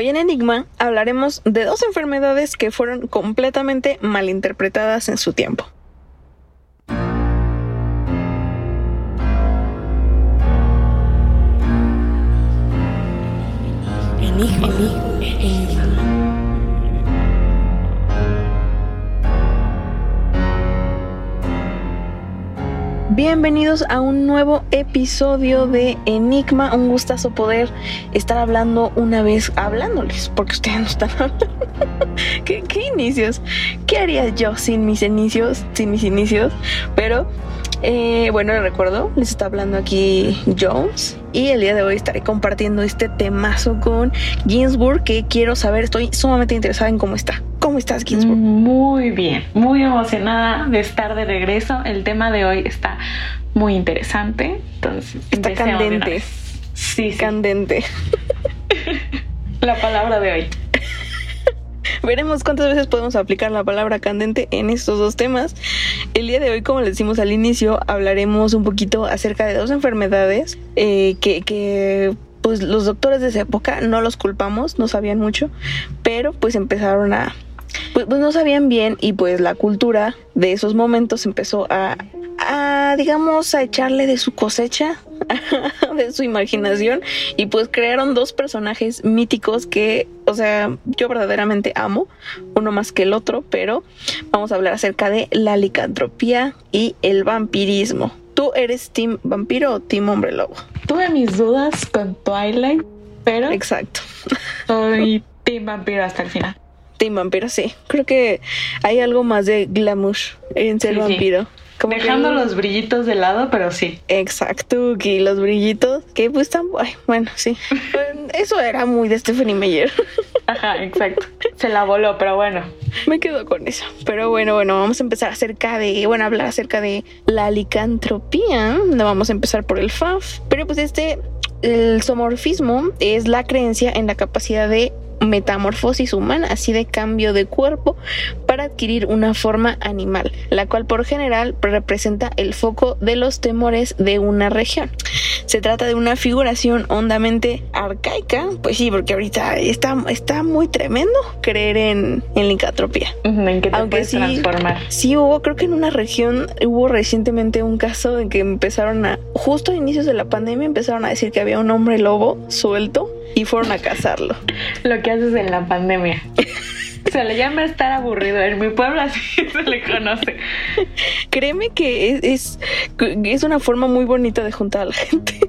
Hoy en Enigma hablaremos de dos enfermedades que fueron completamente malinterpretadas en su tiempo. Bienvenidos a un nuevo episodio de Enigma. Un gustazo poder estar hablando una vez, hablándoles, porque ustedes no están hablando. ¿Qué, ¿Qué, inicios? ¿Qué haría yo sin mis inicios? Sin mis inicios. Pero eh, bueno, les recuerdo, les está hablando aquí Jones y el día de hoy estaré compartiendo este temazo con Ginsburg que quiero saber, estoy sumamente interesada en cómo está. ¿Cómo estás, Ginsburg? Muy bien, muy emocionada de estar de regreso. El tema de hoy está muy interesante, entonces está candente. Sí, sí, candente. La palabra de hoy. Veremos cuántas veces podemos aplicar la palabra candente en estos dos temas. El día de hoy, como les decimos al inicio, hablaremos un poquito acerca de dos enfermedades eh, que, que pues los doctores de esa época no los culpamos, no sabían mucho, pero pues empezaron a pues, pues, no sabían bien y pues la cultura de esos momentos empezó a, a digamos a echarle de su cosecha de su imaginación y pues crearon dos personajes míticos que, o sea, yo verdaderamente amo, uno más que el otro, pero vamos a hablar acerca de la licantropía y el vampirismo. ¿Tú eres team vampiro o team hombre lobo? Tuve mis dudas con Twilight, pero... Exacto. Soy team vampiro hasta el final. Team vampiro, sí. Creo que hay algo más de glamour en ser vampiro. Dejando los brillitos de lado, pero sí. Exacto, y los brillitos, que pues están, bueno, sí. Eso era muy de Stephanie Meyer. Ajá, exacto. Se la voló, pero bueno. Me quedo con eso. Pero bueno, bueno, vamos a empezar acerca de, bueno, hablar acerca de la licantropía. No vamos a empezar por el FAF. Pero pues este, el somorfismo es la creencia en la capacidad de metamorfosis humana, así de cambio de cuerpo para adquirir una forma animal, la cual por general representa el foco de los temores de una región. Se trata de una figuración hondamente arcaica, pues sí, porque ahorita está, está muy tremendo creer en, en licantropía. en que te Aunque sí, transformar. Sí hubo, creo que en una región hubo recientemente un caso en que empezaron a, justo a inicios de la pandemia, empezaron a decir que había un hombre lobo suelto y fueron a cazarlo. Lo que haces en la pandemia. Se le llama estar aburrido. En mi pueblo así se le conoce. Créeme que es, es, una forma muy bonita de juntar a la gente.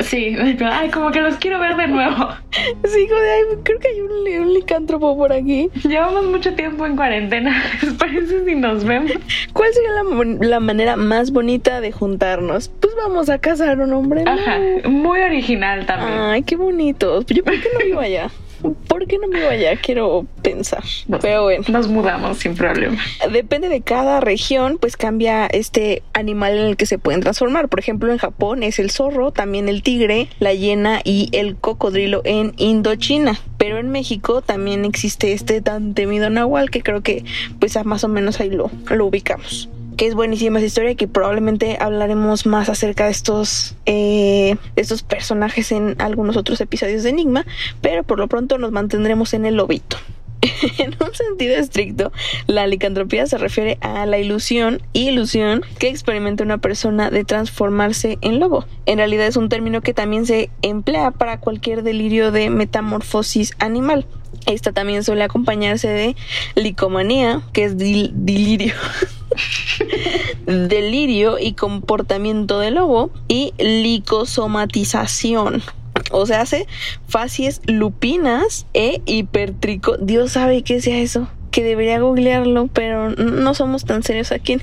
Sí, ay, como que los quiero ver de nuevo. Sí, joder, creo que hay un, un, licántropo por aquí. Llevamos mucho tiempo en cuarentena, ¿les parece si nos vemos? ¿Cuál sería la, la manera más bonita de juntarnos? Pues vamos a casar un hombre. Ajá, muy original también. Ay, qué bonito. Yo, ¿por qué no vivo allá? ¿Por qué no me allá? Quiero pensar. Pero bueno. Nos mudamos sin problema. Depende de cada región, pues cambia este animal en el que se pueden transformar. Por ejemplo, en Japón es el zorro, también el tigre, la hiena y el cocodrilo en Indochina. Pero en México también existe este tan temido nahual que creo que pues más o menos ahí lo, lo ubicamos que es buenísima esa historia que probablemente hablaremos más acerca de estos, eh, estos personajes en algunos otros episodios de Enigma, pero por lo pronto nos mantendremos en el lobito. en un sentido estricto, la licantropía se refiere a la ilusión ilusión que experimenta una persona de transformarse en lobo. En realidad es un término que también se emplea para cualquier delirio de metamorfosis animal. Esta también suele acompañarse de licomanía, que es delirio. delirio y comportamiento de lobo y licosomatización. O sea, hace facies lupinas e hipertrico. Dios sabe qué sea eso que debería googlearlo, pero no somos tan serios aquí en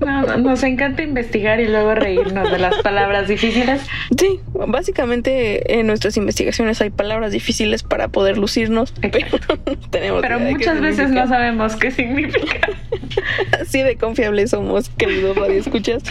no, nos encanta investigar y luego reírnos de las palabras difíciles. Sí, básicamente en nuestras investigaciones hay palabras difíciles para poder lucirnos, pero tenemos Pero muchas veces no sabemos qué significa. Así de confiables somos, queridos escuchas.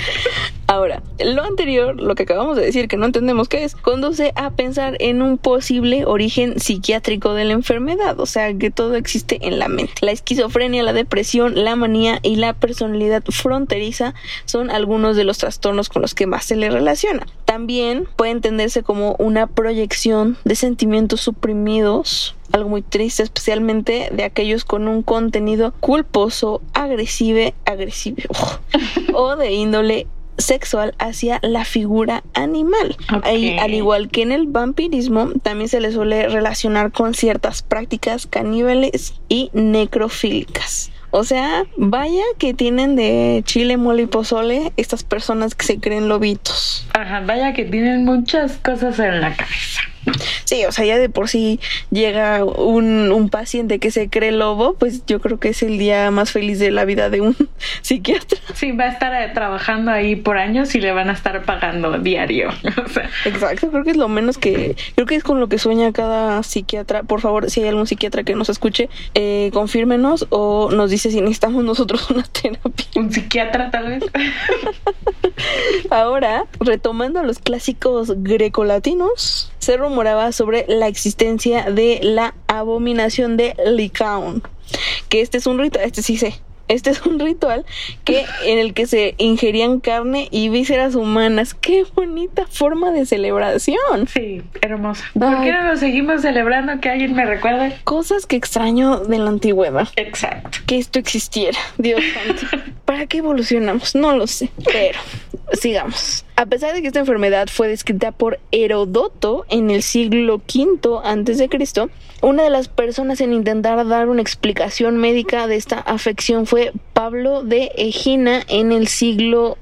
Ahora, lo anterior, lo que acabamos de decir que no entendemos qué es, conduce a pensar en un posible origen psiquiátrico de la enfermedad, o sea, que todo existe en la mente. La esquizofrenia, la depresión, la manía y la personalidad fronteriza son algunos de los trastornos con los que más se le relaciona. También puede entenderse como una proyección de sentimientos suprimidos algo muy triste, especialmente de aquellos con un contenido culposo, agresivo, agresivo o de índole sexual hacia la figura animal. al igual que en el vampirismo, también se le suele relacionar con ciertas prácticas caníbales y necrofílicas. O sea, vaya que tienen de chile, mole y pozole estas personas que se creen lobitos. Ajá, vaya que tienen muchas cosas en la cabeza. Sí, o sea, ya de por sí llega un, un, paciente que se cree lobo, pues yo creo que es el día más feliz de la vida de un psiquiatra. Sí, va a estar eh, trabajando ahí por años y le van a estar pagando diario. Exacto, creo que es lo menos que, creo que es con lo que sueña cada psiquiatra. Por favor, si hay algún psiquiatra que nos escuche, eh, confírmenos o nos dice si necesitamos nosotros una terapia. Un psiquiatra tal vez. Ahora, retomando a los clásicos grecolatinos, se rumoraba sobre la existencia de la abominación de Licaón, que este es un rito, este sí sé, este es un ritual que en el que se ingerían carne y vísceras humanas. Qué bonita forma de celebración. Sí, hermosa. ¿Por qué no lo seguimos celebrando? Que alguien me recuerde. Cosas que extraño de la antigüedad. Exacto. Que esto existiera. Dios santo. ¿Para qué evolucionamos? No lo sé. Pero sigamos. A pesar de que esta enfermedad fue descrita por Herodoto en el siglo V antes de Cristo, una de las personas en intentar dar una explicación médica de esta afección fue Pablo de Egina en el siglo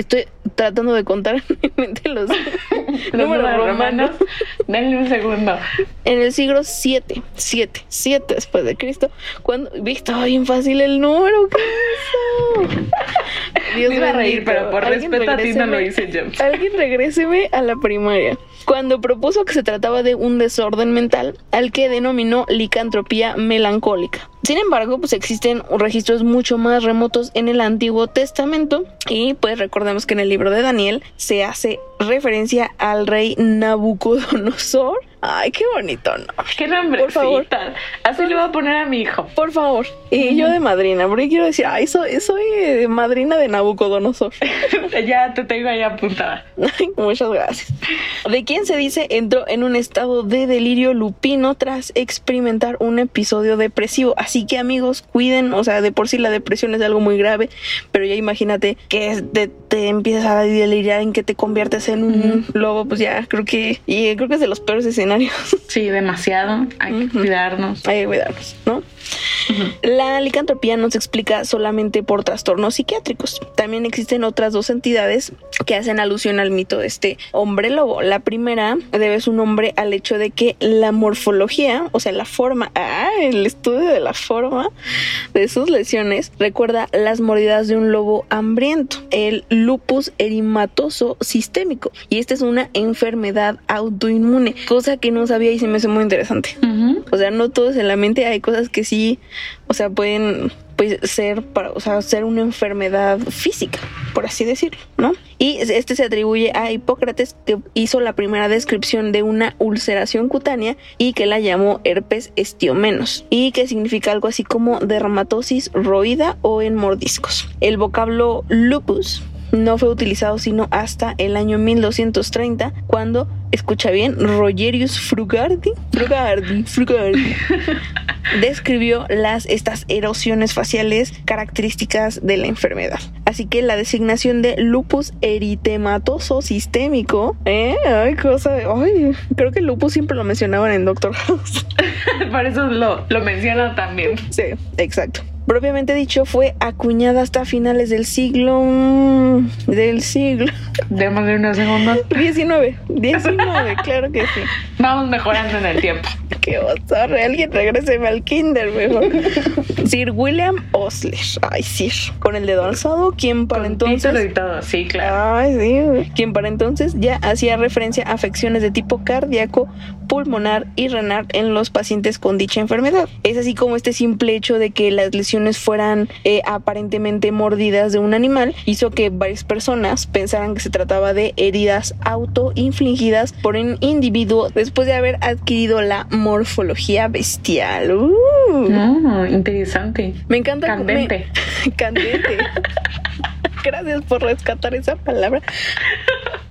Estoy tratando de contar en mi mente los, números romanos. Denle un segundo. En el siglo 7, 7, 7 después de Cristo, cuando vi estaba bien fácil el número, ¿qué es eso? Dios me a reír, pero por respeto a ti no lo hice yo. Alguien regréseme a la primaria. Cuando propuso que se trataba de un desorden mental al que denominó licantropía melancólica. Sin embargo, pues existen registros mucho más remotos en el Antiguo Testamento y pues recordemos que en el libro de Daniel se hace referencia al rey Nabucodonosor Ay, qué bonito ¿no? Qué nombre. Por favor. Así le voy a poner a mi hijo. Por favor. Y yo de madrina, porque quiero decir, ay, soy, soy eh, madrina de Nabucodonosor. ya te tengo ahí apuntada. muchas gracias. De quién se dice entró en un estado de delirio lupino tras experimentar un episodio depresivo. Así que amigos, cuiden, o sea, de por sí la depresión es algo muy grave, pero ya imagínate que te empiezas a deliriar en que te conviertes en un lobo, pues ya creo que, y creo que es de los peores escenarios Sí, demasiado. Hay que cuidarnos. Hay que cuidarnos, ¿no? La licantropía no se explica solamente por trastornos psiquiátricos. También existen otras dos entidades que hacen alusión al mito de este hombre lobo. La primera debe su nombre al hecho de que la morfología, o sea, la forma, ah, el estudio de la forma de sus lesiones recuerda las mordidas de un lobo hambriento, el lupus erimatoso sistémico. Y esta es una enfermedad autoinmune, cosa que no sabía y se me hace muy interesante. O sea, no todo es en la mente, hay cosas que sí, o sea, pueden pues, ser para, o sea, ser una enfermedad física, por así decirlo, ¿no? Y este se atribuye a Hipócrates que hizo la primera descripción de una ulceración cutánea y que la llamó herpes estiomenos y que significa algo así como dermatosis roída o en mordiscos. El vocablo lupus no fue utilizado sino hasta el año 1230 cuando, escucha bien, Rogerius Frugardi, Frugardi, Frugardi describió las, estas erosiones faciales características de la enfermedad. Así que la designación de lupus eritematoso sistémico, ¿eh? Ay, cosa, ay, creo que el lupus siempre lo mencionaban en Doctor House. Por eso lo, lo menciona también. Sí, exacto propiamente dicho fue acuñada hasta finales del siglo mm, del siglo démosle unos segundos 19 19 claro que sí vamos mejorando en el tiempo qué oso alguien regrese al kinder mejor Sir William Osler. Ay, Sir. Con el dedo alzado, quien para entonces. Y todo. Sí, claro. Ay, sí. Quien para entonces ya hacía referencia a afecciones de tipo cardíaco, pulmonar y renal en los pacientes con dicha enfermedad. Es así como este simple hecho de que las lesiones fueran eh, aparentemente mordidas de un animal hizo que varias personas pensaran que se trataba de heridas autoinfligidas por un individuo después de haber adquirido la morfología bestial. Uh. interesante. Me encanta. Candente. candente. Gracias por rescatar esa palabra.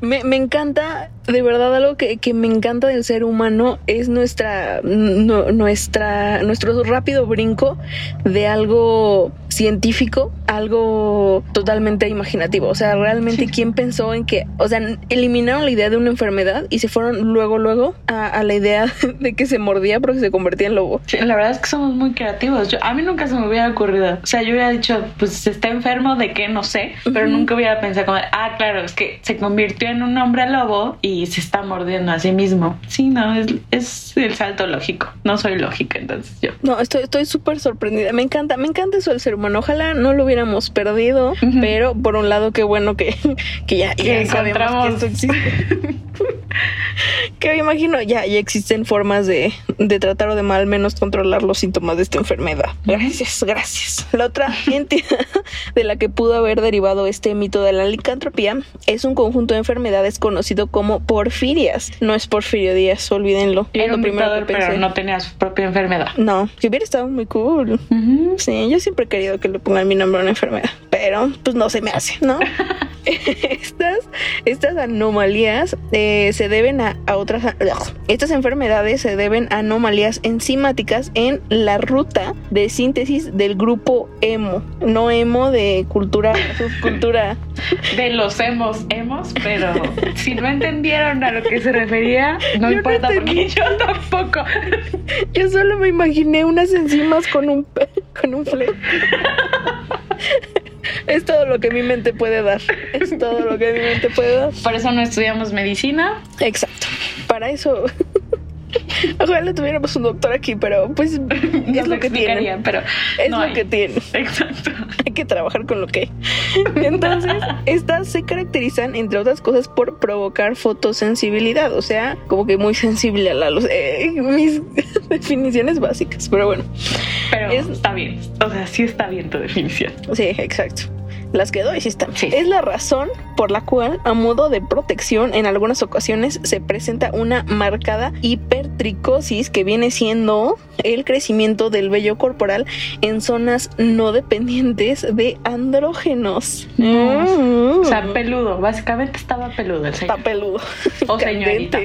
Me, me, encanta, de verdad, algo que, que, me encanta del ser humano es nuestra, nuestra, nuestro rápido brinco de algo científico, algo totalmente imaginativo. O sea, realmente, ¿quién pensó en que, o sea, eliminaron la idea de una enfermedad y se fueron luego, luego a, a la idea de que se mordía porque se convertía en lobo? Sí, la verdad es que somos muy creativos. Yo, a mí nunca se me hubiera ocurrido. O sea, yo hubiera dicho, pues está enfermo de qué, no sé, pero uh -huh. nunca hubiera pensado como, ah, claro, es que se convirtió en un hombre lobo y se está mordiendo a sí mismo. Sí, no, es, es el salto lógico. No soy lógica, entonces yo. No, estoy súper sorprendida. Me encanta, me encanta eso del ser humano. Ojalá no lo hubiéramos perdido, uh -huh. pero por un lado, qué bueno que, que ya, que ya sabemos que esto existe. que me imagino ya, ya existen formas de, de tratar o de mal menos controlar los síntomas de esta enfermedad. Gracias, gracias. La otra entidad de la que pudo haber derivado este mito de la licantropía es un conjunto de enfermedades conocido como porfirias. No es Porfirio Díaz, olvídenlo. Era lo primero que pensé. Pero no tenía su propia enfermedad. No, que hubiera estado muy cool. Uh -huh. Sí, yo siempre he querido que le pongan mi nombre a una enfermedad, pero pues no se me hace, ¿no? estas, estas anomalías eh, se deben a, a otras. Estas enfermedades se deben a anomalías enzimáticas en la ruta de síntesis del grupo hemo. No hemo de cultura, subcultura. De los hemos, hemos, pero si no entendieron a lo que se refería, no Yo importa no porque yo tampoco. Yo solo me imaginé unas enzimas con un con un. Es todo lo que mi mente puede dar. Es todo lo que mi mente puede dar. Por eso no estudiamos medicina. Exacto. Para eso. Ojalá tuviéramos un doctor aquí, pero pues es no lo que tiene. Pero es no lo hay. que tiene. Exacto. Hay que trabajar con lo que hay. Entonces, estas se caracterizan, entre otras cosas, por provocar fotosensibilidad. O sea, como que muy sensible a la luz. Eh, mis definiciones básicas, pero bueno. Pero es, está bien. O sea, sí está bien tu definición. Sí, exacto las que doy sí están. Sí. Es la razón por la cual, a modo de protección, en algunas ocasiones se presenta una marcada hipertricosis que viene siendo el crecimiento del vello corporal en zonas no dependientes de andrógenos. No. Mm. O sea, peludo. Básicamente estaba peludo el señor. Está peludo. O señorita.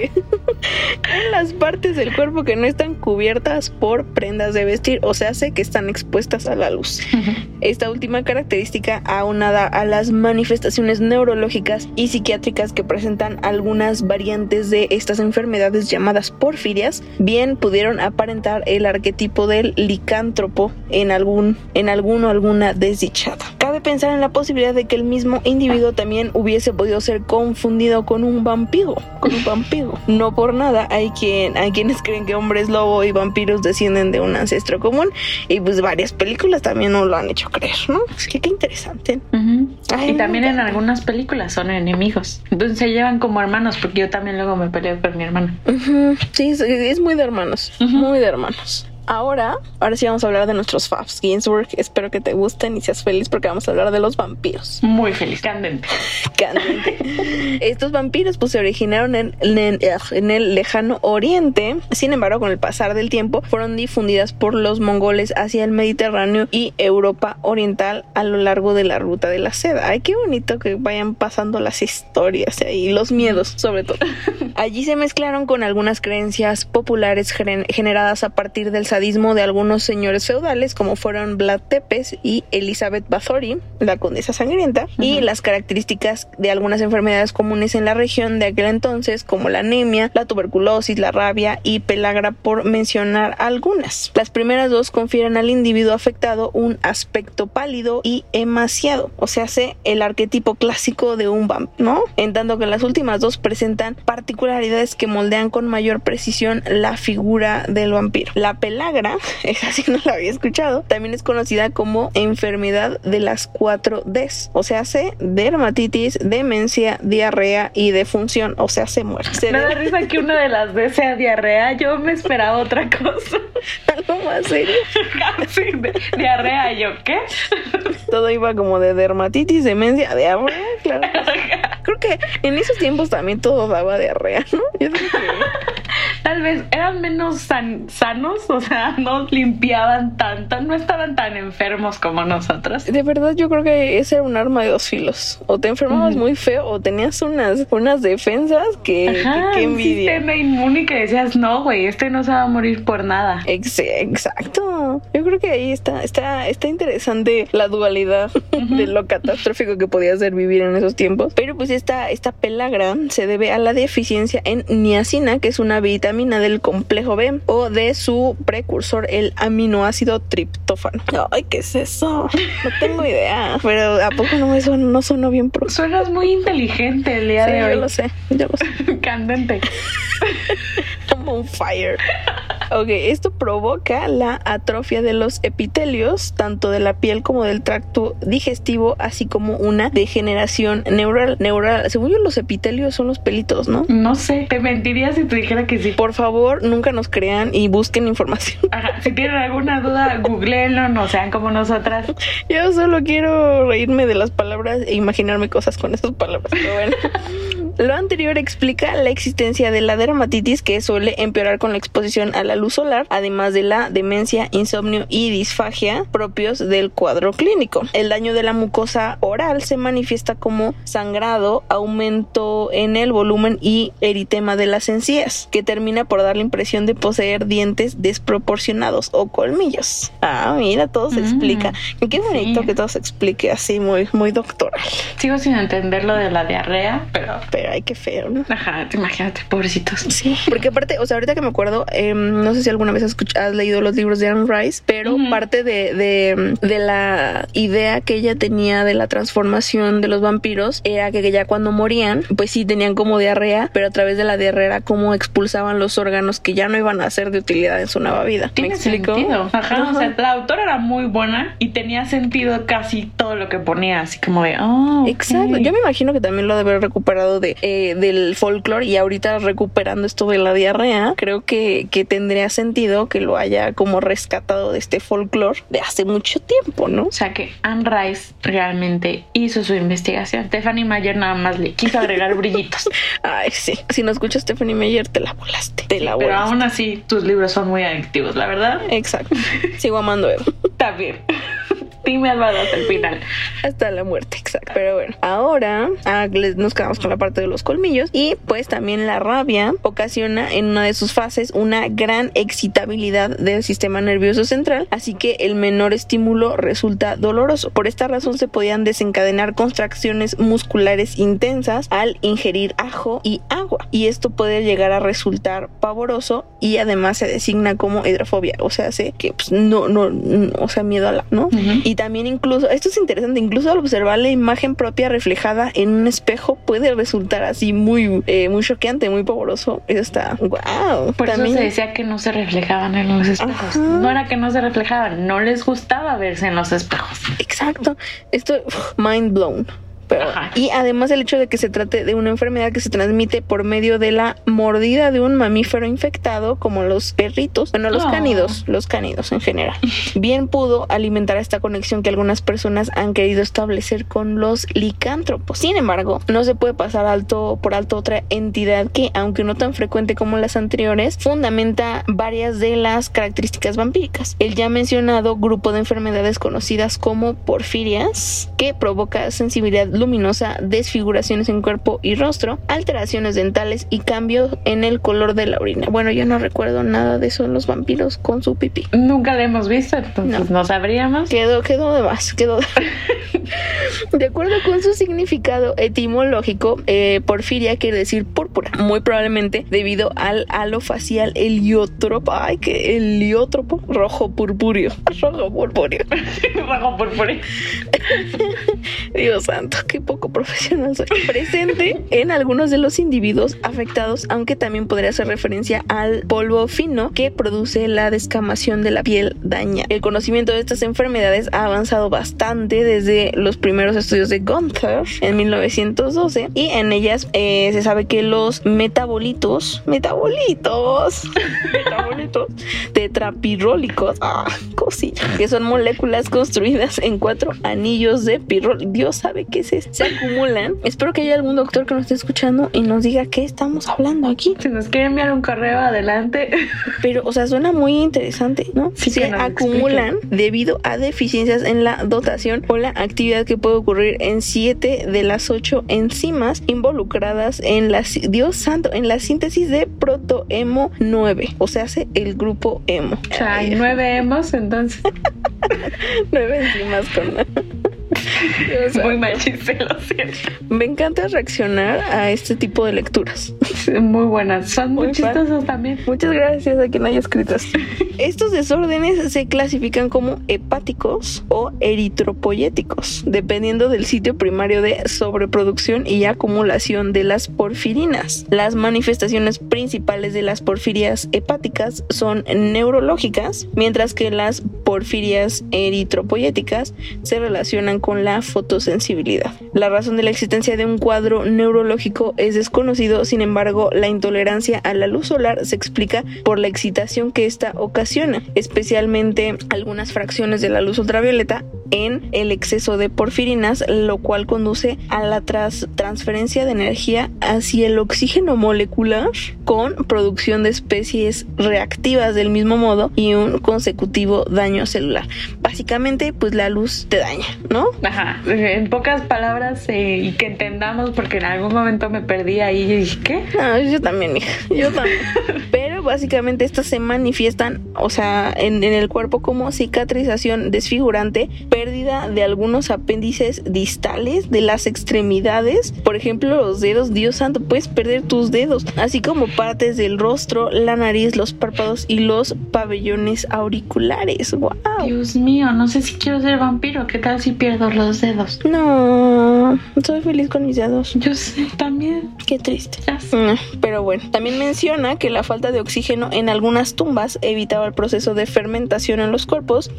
En las partes del cuerpo que no están cubiertas por prendas de vestir, o sea, hace que están expuestas a la luz. Uh -huh. Esta última característica aunada a las manifestaciones neurológicas y psiquiátricas que presentan algunas variantes de estas enfermedades llamadas porfirias, bien pudieron aparentar el arquetipo del licántropo en algún en alguno o alguna desdichada. Cabe pensar en la posibilidad de que el mismo individuo también hubiese podido ser confundido con un vampiro, con un vampiro. No por nada hay quien hay quienes creen que hombres lobo y vampiros descienden de un ancestro común y pues varias películas también nos lo han hecho creer, ¿no? Es que qué interesante. Uh -huh. Ay, y también en algunas películas son enemigos. Entonces se llevan como hermanos, porque yo también luego me peleo con mi hermano. Uh -huh. Sí, es, es, muy de hermanos, uh -huh. muy de hermanos. Ahora, ahora sí vamos a hablar de nuestros faves. Ginsburg, espero que te gusten y seas feliz porque vamos a hablar de los vampiros. Muy feliz, candente. candente. Estos vampiros pues se originaron en, en, en, el lejano oriente. Sin embargo, con el pasar del tiempo, fueron difundidas por los mongoles hacia el Mediterráneo y Europa oriental a lo largo de la ruta de la seda. Ay, qué bonito que vayan pasando las historias y los miedos, sobre todo. Allí se mezclaron con algunas creencias populares generadas a partir del sadismo de algunos señores feudales como fueron Vlad Tepes y Elizabeth Bathory, la condesa sangrienta, uh -huh. y las características de algunas enfermedades comunes en la región de aquel entonces como la anemia, la tuberculosis, la rabia y pelagra por mencionar algunas. Las primeras dos confieren al individuo afectado un aspecto pálido y emaciado, o sea, hace el arquetipo clásico de un vampiro, ¿no? En tanto que las últimas dos presentan particularidades que moldean con mayor precisión la figura del vampiro. La pelagra pelagra, esa sí no la había escuchado, también es conocida como enfermedad de las cuatro Ds, o sea, hace dermatitis, demencia, diarrea y defunción, o sea, se muere. Se Me da risa que una de las D sea diarrea, yo me esperaba otra cosa. Algo más serio. Sí, diarrea, yo, ¿qué? Todo iba como de dermatitis, demencia, diarrea, claro. Creo que en esos tiempos también todo daba diarrea, ¿no? Yo creo que... Tal vez eran menos san- sanos, o sea, no limpiaban tanto, no estaban tan enfermos como nosotros. De verdad, yo creo que ese era un arma de dos filos. O te enfermabas muy feo o tenías unas, unas defensas que, que- Ajá, que un envidia. sistema inmune que decías, no, güey, este no se va a morir por nada. Ex- exacto. Yo creo que ahí está, está, está interesante la dualidad de lo catastrófico que podía ser vivir en esos tiempos. Pero pues esta, esta pelagra se debe a la deficiencia en niacina, que es una vitamina del complejo B, o de su precursor, el aminoácido triptófano. Ay, ¿qué es eso? No tengo idea. Pero ¿a poco no me suena, no sonó bien pro? Suenas muy inteligente el día de yo hoy. lo sé, yo lo sé. Candente. I'm on fire. Ok, esto provoca la atrofia de los epitelios, tanto de la piel como del tracto digestivo, así como una degeneración neural. neural. Según yo, los epitelios son los pelitos, ¿no? No sé, te mentiría si te dijera que sí. Por favor, nunca nos crean y busquen información. Ajá, si tienen alguna duda, googleenlo, no sean como nosotras. Yo solo quiero reírme de las palabras e imaginarme cosas con esas palabras. Pero bueno. Lo anterior explica la existencia de la dermatitis que suele empeorar con la exposición a la luz solar, además de la demencia, insomnio y disfagia propios del cuadro clínico. El daño de la mucosa oral se manifiesta como sangrado, aumento en el volumen y eritema de las encías, que termina por dar la impresión de poseer dientes desproporcionados o colmillos. Ah, mira, todo se Mm. explica. Y Qué bonito Sí. que todo se explique así, muy, muy doctoral. Sigo sin entender lo de la diarrea, pero. Pero ay, qué feo, ¿no? Ajá, imagínate, pobrecitos. Sí, porque aparte, o sea, ahorita que me acuerdo, em, no sé si alguna vez has, has leído los libros de Anne Rice, pero parte de, de, de la idea que ella tenía de la transformación de los vampiros era que, ya cuando morían, pues sí tenían como diarrea, pero a través de la diarrea era como expulsaban los órganos que ya no iban a ser de utilidad en su nueva vida. ¿Me explico? sentido. Ajá, o sea, la autora era muy buena y tenía sentido casi todo lo que ponía, así como de, oh, Exacto, yo me imagino que también lo debe haber recuperado de, eh, del folclore y ahorita recuperando esto de la diarrea, creo que, que tendría sentido que lo haya como rescatado de este folclore de hace mucho tiempo, ¿no? O sea que Anne Rice realmente hizo su investigación. Stephanie Mayer nada más le quiso agregar brillitos. Ay, sí. Si no escuchas Stephanie Meyer, te la volaste. Te la Pero volaste. aún así, tus libros son muy adictivos, la verdad. Exacto. Sigo amando Eva. Está bien. Dime Álvaro hasta el final. Hasta la muerte, exacto. Pero bueno, ahora ah, nos quedamos con la parte de los colmillos y pues también la rabia ocasiona en una de sus fases una gran excitabilidad del sistema nervioso central, así que el menor estímulo resulta doloroso. Por esta razón se podían desencadenar contracciones musculares intensas al ingerir ajo y agua y esto puede llegar a resultar pavoroso y además se designa como hidrofobia, o sea, hace que pues, no, no, no, o sea, miedo a la, ¿no? Y también incluso, esto es interesante, incluso al observar la imagen propia reflejada en un espejo puede resultar así muy, eh, muy choqueante, muy pavoroso. Eso está, wow. Por eso se decía que no se reflejaban en los espejos. Ajá. No era que no se reflejaban, no les gustaba verse en los espejos. Exacto. Esto, mind blown. Pero- Ajá. y además el hecho de que se trate de una enfermedad que se transmite por medio de la mordida de un mamífero infectado, como los perritos, bueno, los Oh. cánidos, los cánidos en general, bien pudo alimentar esta conexión que algunas personas han querido establecer con los licántropos. Sin embargo, no se puede pasar alto por alto otra entidad que, aunque no tan frecuente como las anteriores, fundamenta varias de las características vampíricas. El ya mencionado grupo de enfermedades conocidas como porfirias, que provoca sensibilidad luminosa, desfiguraciones en cuerpo y rostro, alteraciones dentales y cambios en el color de la orina. Bueno, yo no recuerdo nada de eso en los vampiros con su pipí. Nunca lo hemos visto, entonces no, sabríamos. Quedó, quedó de más, quedó de... de acuerdo con su significado etimológico, eh, porfiria quiere decir púrpura, muy probablemente debido al halo facial heliótropo, ay, que heliótropo, rojo purpúreo, rojo purpúreo, Bajo purpúreo. Dios santo. Qué poco profesional soy. Presente en algunos de los individuos afectados, aunque también podría hacer referencia al polvo fino que produce la descamación de la piel daña. El conocimiento de estas enfermedades ha avanzado bastante desde los primeros estudios de Gunther en 1912 y en ellas eh, se sabe que los metabolitos, metabolitos, metabolitos tetrapirrólicos, ah, cosita, que son moléculas construidas en cuatro anillos de pirrol. Dios sabe qué es Se acumulan. Espero que haya algún doctor que nos esté escuchando y nos diga qué estamos hablando aquí. Si nos quiere enviar un correo adelante. Pero, o sea, suena muy interesante, ¿no? Sí, se acumulan debido a deficiencias en la dotación o la actividad que puede ocurrir en siete de las ocho enzimas involucradas en la, Dios santo, en la síntesis de protoemo 9. O sea, hace el grupo emo. O sea, hay nueve hemos, entonces. Nueve enzimas con... Muy mal chiste, lo siento. Me encanta reaccionar a este tipo de lecturas. Muy buenas. Son muy, Muy fan. chistosos también. Muchas gracias a quien haya escrito esto. Estos desórdenes se clasifican como hepáticos o eritropoyéticos, dependiendo del sitio primario de sobreproducción y acumulación de las porfirinas. Las manifestaciones principales de las porfirias hepáticas son neurológicas, mientras que las porfirias eritropoyéticas se relacionan con la fotosensibilidad. La razón de la existencia de un cuadro neurológico es desconocido, sin embargo, la intolerancia a la luz solar se explica por la excitación que ésta ocasiona, especialmente algunas fracciones de la luz ultravioleta en el exceso de porfirinas, lo cual conduce a la tras- transferencia de energía hacia el oxígeno molecular con producción de especies reactivas del mismo modo y un consecutivo daño celular. Básicamente, pues la luz te daña, ¿no? Ajá, en pocas palabras eh, y que entendamos, porque en algún momento me perdí ahí y dije, ¿qué? No, yo también, hija. Yo también. Pero básicamente estas se manifiestan, o sea, en, en el cuerpo como cicatrización desfigurante, pérdida de algunos apéndices distales de las extremidades. Por ejemplo, los dedos, Dios santo, puedes perder tus dedos. Así como partes del rostro, la nariz, los párpados y los pabellones auriculares. ¡Wow! Dios mío, no sé si quiero ser vampiro. ¿Qué tal si pierdo los dedos? No, soy feliz con mis dedos. Yo sé, también. Qué triste. Mm, Pero bueno, también menciona que la falta de oxígeno en algunas tumbas evitaba el proceso de fermentación en los cuerpos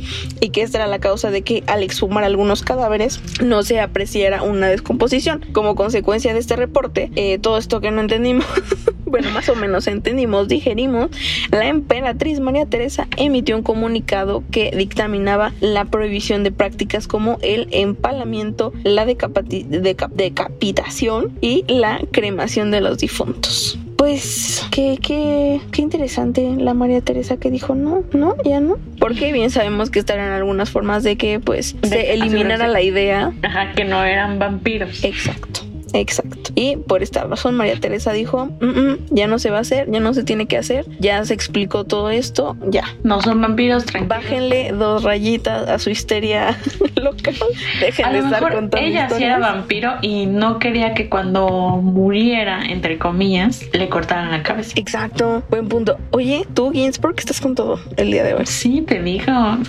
y que esta era la causa de que al exhumar algunos cadáveres no se apreciara una descomposición. Como consecuencia de este reporte, eh, todo esto que no entendimos, bueno, más o menos entendimos, digerimos, la emperatriz María Teresa emitió un comunicado que dictaminaba la prohibición de prácticas como el empalamiento, la decapitación y la cremación de los difuntos. Pues qué, qué, qué interesante la María Teresa que dijo no, no, ya no. Porque bien sabemos que estarán algunas formas de que pues De se eliminara asegurarse. la idea Ajá, que no eran vampiros. Exacto, exacto. Y por esta razón María Teresa dijo, "Mm, mm, ya no se va a hacer, ya no se tiene que hacer, ya se explicó todo esto, ya. No son vampiros, tranquilos. Bájenle dos rayitas a su histeria local. Dejen A de lo estar mejor contando ella sí era historias. vampiro y no quería que cuando muriera, entre comillas, le cortaran la cabeza. Exacto, buen punto. Oye, tú, Ginsburg, estás con todo el día de hoy. Sí, te digo.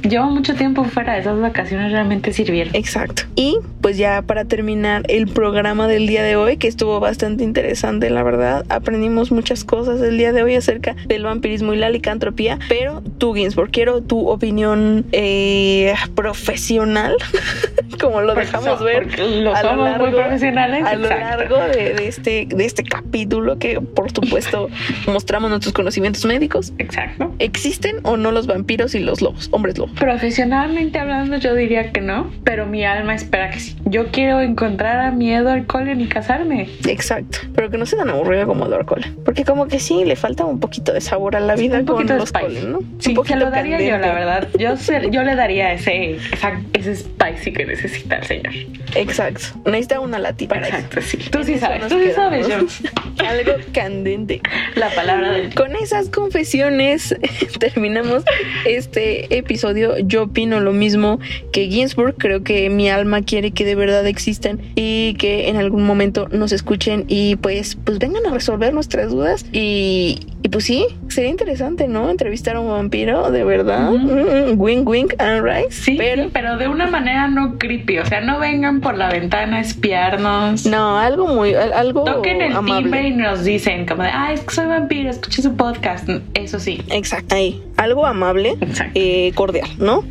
Llevo mucho tiempo fuera. Esas vacaciones realmente sirvieron. Exacto. Y pues ya para terminar el programa del día de hoy, que estuvo bastante interesante, la verdad, aprendimos muchas cosas el día de hoy acerca del vampirismo y la licantropía, pero tú, Ginsburg, quiero tu opinión eh, profesional, como lo dejamos ver Lo a lo largo- profesionales. a lo largo de, de este, de este capítulo que por supuesto mostramos nuestros conocimientos médicos. Exacto. ¿Existen o no los vampiros y los lobos, hombres lobos? Profesionalmente hablando, yo diría que no, pero mi alma espera que sí. Yo quiero encontrar a mi Edward Cullen casarme. Exacto, pero que no sea tan aburrido como Edward Cullen. Porque como que sí, le falta un poquito de sabor a la vida Un con los spice. Cullen, ¿no? Sí, un poquito se lo daría yo, la verdad. Yo, se- yo le daría ese, esa- ese spicy que necesita el señor. Exacto, necesita una latita para eso. Exacto, sí. Tú sí sabes, tú sí sabes, yo. Algo candente. La palabra del Con esas confesiones terminamos este episodio. Yo opino lo mismo que Ginsburg. Creo que mi alma quiere que de verdad existan y que en algún momento nos escuchen y pues, pues vengan a resolver nuestras dudas. Y, y pues sí, sería interesante, ¿no? Entrevistar a un vampiro, de verdad. Mm, mm, wink, wink, and right. Sí, pero sí, pero de una manera no creepy creepy. O sea, no vengan por la ventana a espiarnos. No, algo muy, algo Toquen el amable. timbre y nos dicen como de, ah, es que soy vampiro, escuché su podcast. Eso sí. Exacto, ahí. Algo amable, eh, cordial, ¿no?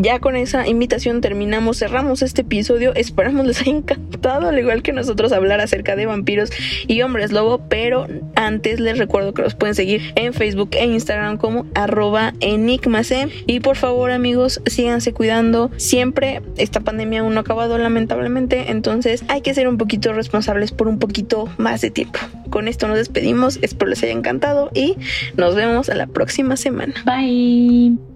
Ya con esa invitación terminamos, cerramos este episodio. Esperamos les haya encantado, al igual que nosotros, hablar acerca de vampiros y hombres lobo. Pero antes les recuerdo que los pueden seguir en Facebook e Instagram como arroba enigmase. Y por favor, amigos, síganse cuidando. Siempre esta pandemia aún no ha acabado, lamentablemente. Entonces hay que ser un poquito responsables por un poquito más de tiempo. Con esto nos despedimos. Espero les haya encantado y nos vemos a la próxima semana. Bye.